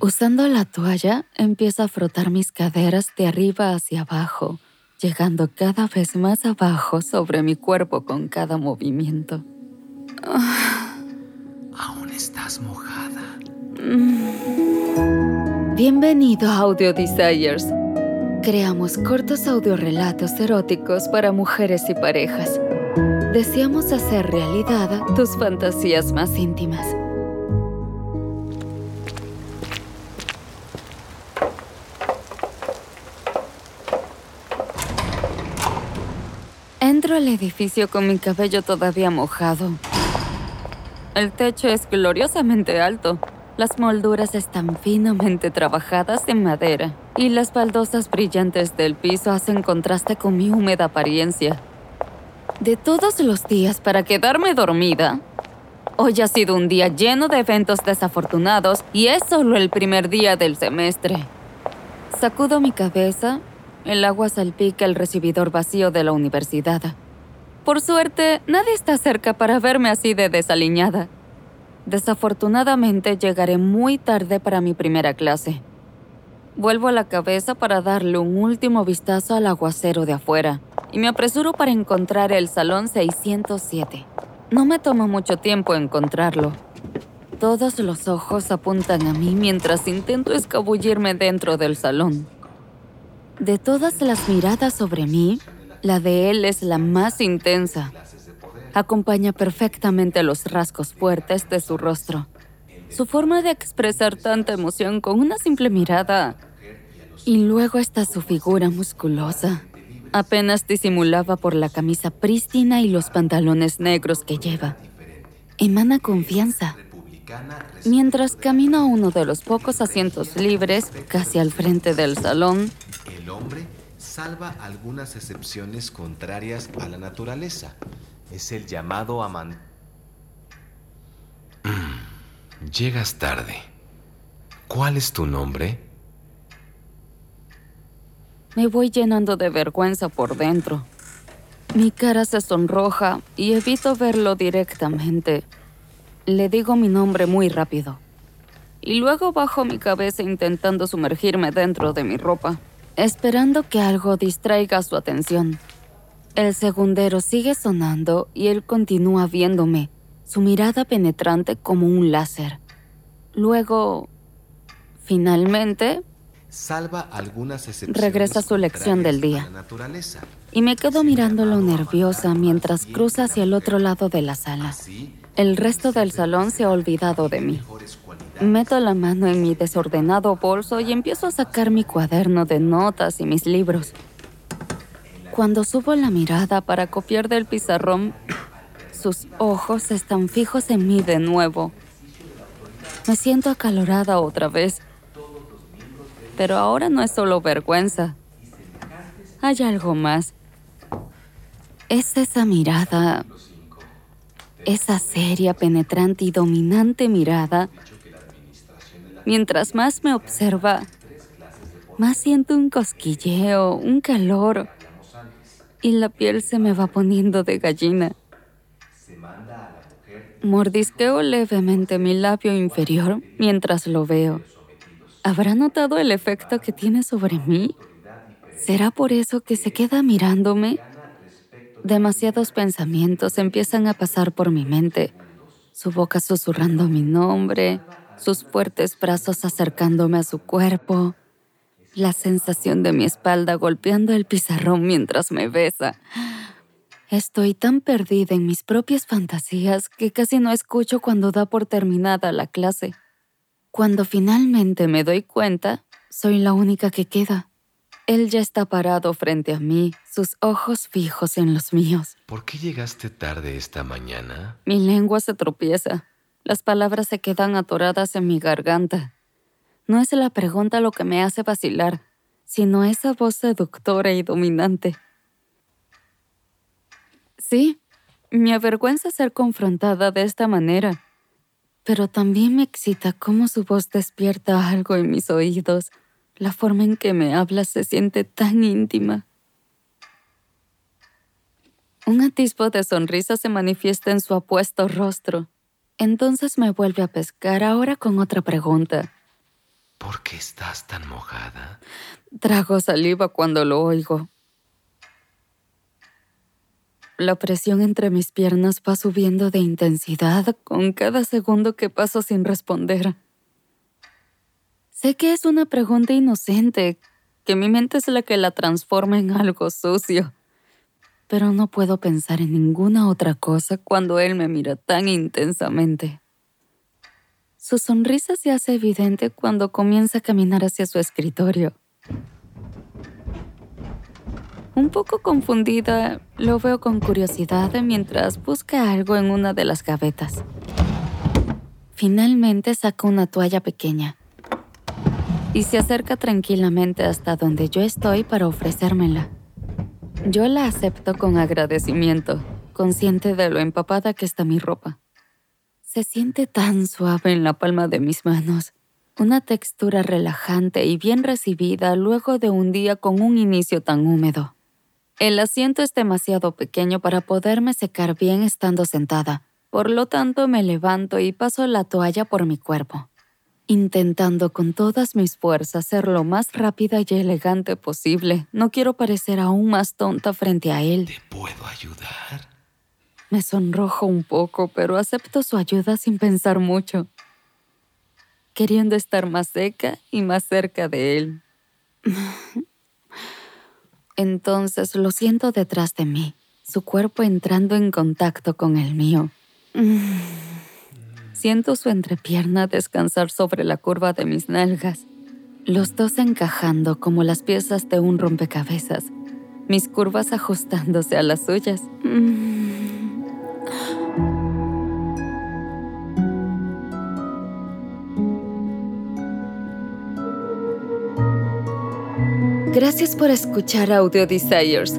Usando la toalla, empiezo a frotar mis caderas de arriba hacia abajo, llegando cada vez más abajo sobre mi cuerpo con cada movimiento. Aún estás mojada. Bienvenido a Audio Desires. Creamos cortos audiorelatos eróticos para mujeres y parejas. Deseamos hacer realidad tus fantasías más íntimas. Entro al edificio con mi cabello todavía mojado. El techo es gloriosamente alto. Las molduras están finamente trabajadas en madera y las baldosas brillantes del piso hacen contraste con mi húmeda apariencia. De todos los días para quedarme dormida, hoy ha sido un día lleno de eventos desafortunados y es solo el primer día del semestre. Sacudo mi cabeza, el agua salpica el recibidor vacío de la universidad. Por suerte, nadie está cerca para verme así de desaliñada. Desafortunadamente llegaré muy tarde para mi primera clase. Vuelvo a la cabeza para darle un último vistazo al aguacero de afuera y me apresuro para encontrar el salón 607. No me toma mucho tiempo encontrarlo. Todos los ojos apuntan a mí mientras intento escabullirme dentro del salón. De todas las miradas sobre mí, la de él es la más intensa. Acompaña perfectamente los rasgos fuertes de su rostro. Su forma de expresar tanta emoción con una simple mirada. Y luego está su figura musculosa. Apenas disimulaba por la camisa prístina y los pantalones negros que lleva. Emana confianza. Mientras camino a uno de los pocos asientos libres, casi al frente del salón, salva algunas excepciones contrarias a la naturaleza. Es el llamado amante. Mm, llegas tarde. ¿Cuál es tu nombre? Me voy llenando de vergüenza por dentro. Mi cara se sonroja y evito verlo directamente. Le digo mi nombre muy rápido. Y luego bajo mi cabeza intentando sumergirme dentro de mi ropa esperando que algo distraiga su atención. El segundero sigue sonando y él continúa viéndome, su mirada penetrante como un láser. Luego, finalmente, salva algunas regresa a su lección del día. Y me quedo mirándolo nerviosa mientras cruza hacia el otro lado de la sala. El resto del salón se ha olvidado de mí. Meto la mano en mi desordenado bolso y empiezo a sacar mi cuaderno de notas y mis libros. Cuando subo la mirada para copiar del pizarrón, sus ojos están fijos en mí de nuevo. Me siento acalorada otra vez. Pero ahora no es solo vergüenza. Hay algo más. Es esa mirada, esa seria, penetrante y dominante mirada Mientras más me observa, más siento un cosquilleo, un calor, y la piel se me va poniendo de gallina. Mordisqueo levemente mi labio inferior mientras lo veo. ¿Habrá notado el efecto que tiene sobre mí? ¿Será por eso que se queda mirándome? Demasiados pensamientos empiezan a pasar por mi mente. Su boca susurrando mi nombre, sus fuertes brazos acercándome a su cuerpo, la sensación de mi espalda golpeando el pizarrón mientras me besa. Estoy tan perdida en mis propias fantasías que casi no escucho cuando da por terminada la clase. Cuando finalmente me doy cuenta, soy la única que queda. Él ya está parado frente a mí, sus ojos fijos en los míos. ¿Por qué llegaste tarde esta mañana? Mi lengua se tropieza. Las palabras se quedan atoradas en mi garganta. No es la pregunta lo que me hace vacilar, sino esa voz seductora y dominante. Sí, me avergüenza ser confrontada de esta manera, pero también me excita cómo su voz despierta algo en mis oídos. La forma en que me habla se siente tan íntima. Un atisbo de sonrisa se manifiesta en su apuesto rostro. Entonces me vuelve a pescar ahora con otra pregunta. ¿Por qué estás tan mojada? Trago saliva cuando lo oigo. La presión entre mis piernas va subiendo de intensidad con cada segundo que paso sin responder. Sé que es una pregunta inocente, que mi mente es la que la transforma en algo sucio, pero no puedo pensar en ninguna otra cosa cuando él me mira tan intensamente. Su sonrisa se hace evidente cuando comienza a caminar hacia su escritorio. Un poco confundida, lo veo con curiosidad mientras busca algo en una de las gavetas. Finalmente saca una toalla pequeña y se acerca tranquilamente hasta donde yo estoy para ofrecérmela. Yo la acepto con agradecimiento, consciente de lo empapada que está mi ropa. Se siente tan suave en la palma de mis manos, una textura relajante y bien recibida luego de un día con un inicio tan húmedo. El asiento es demasiado pequeño para poderme secar bien estando sentada, por lo tanto me levanto y paso la toalla por mi cuerpo, intentando con todas mis fuerzas ser lo más rápida y elegante posible. No quiero parecer aún más tonta frente a él. ¿Te puedo ayudar? Me sonrojo un poco, pero acepto su ayuda sin pensar mucho, queriendo estar más seca y más cerca de él. Entonces lo siento detrás de mí, su cuerpo entrando en contacto con el mío. Siento su entrepierna descansar sobre la curva de mis nalgas, los dos encajando como las piezas de un rompecabezas, mis curvas ajustándose a las suyas. Gracias por escuchar Audio Desires.